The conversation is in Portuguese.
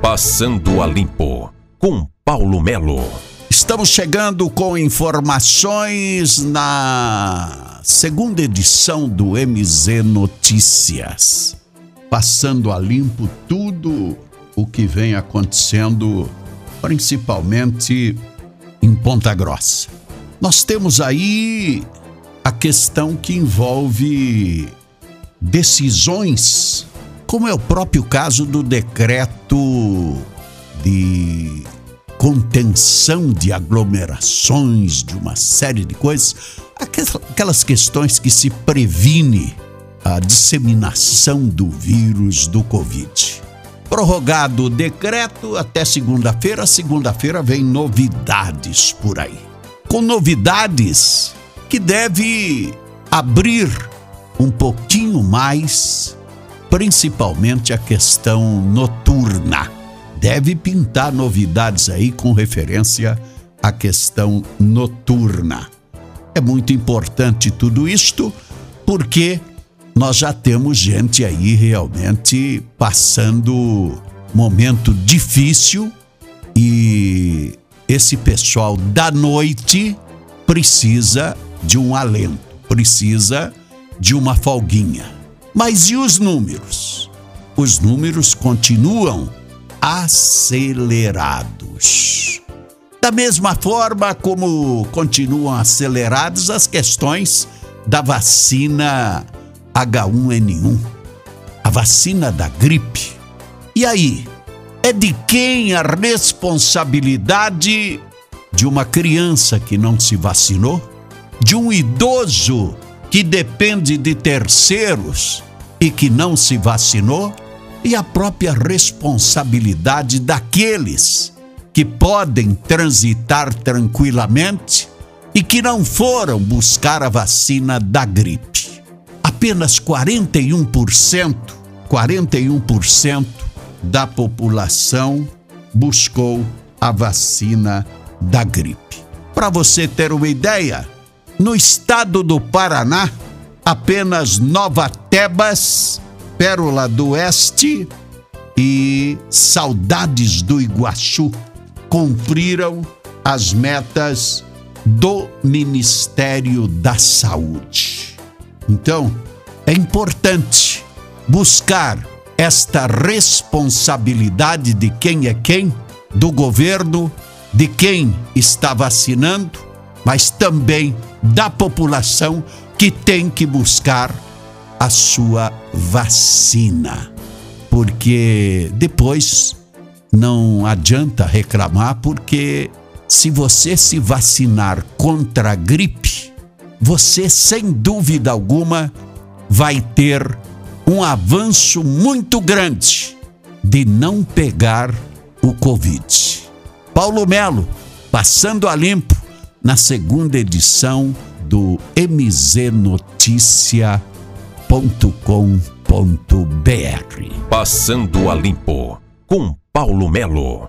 Passando a Limpo, com Paulo Melo. Estamos chegando com informações na segunda edição do MZ Notícias. Passando a limpo tudo o que vem acontecendo, principalmente em Ponta Grossa. Nós temos aí a questão que envolve decisões, como é o próprio caso do decreto de contenção de aglomerações, de uma série de coisas, aquelas questões que se previne a disseminação do vírus do Covid. Prorrogado o decreto até segunda-feira, segunda-feira vem novidades por aí. Com novidades que deve abrir um pouquinho mais, principalmente a questão noturna. Deve pintar novidades aí com referência à questão noturna. É muito importante tudo isto, porque nós já temos gente aí realmente passando momento difícil e esse pessoal da noite precisa de um alento, precisa de uma folguinha. Mas e os números? Os números continuam acelerados. Da mesma forma como continuam aceleradas as questões da vacina H1N1, a vacina da gripe. E aí, é de quem a responsabilidade de uma criança que não se vacinou? De um idoso que depende de terceiros e que não se vacinou? E a própria responsabilidade daqueles que podem transitar tranquilamente e que não foram buscar a vacina da gripe. Apenas 41%, 41% da população buscou a vacina da gripe. Para você ter uma ideia, no estado do Paraná, apenas Nova Tebas, Pérola do Oeste e Saudades do Iguaçu cumpriram as metas do Ministério da Saúde. Então, é importante buscar esta responsabilidade de quem é quem, do governo, de quem está vacinando, mas também da população que tem que buscar a sua vacina. Porque depois não adianta reclamar, porque se você se vacinar contra a gripe, você sem dúvida alguma vai ter um avanço muito grande de não pegar o Covid. Paulo Melo, passando a limpo na segunda edição do mznoticia.com.br. Passando a limpo com Paulo Melo.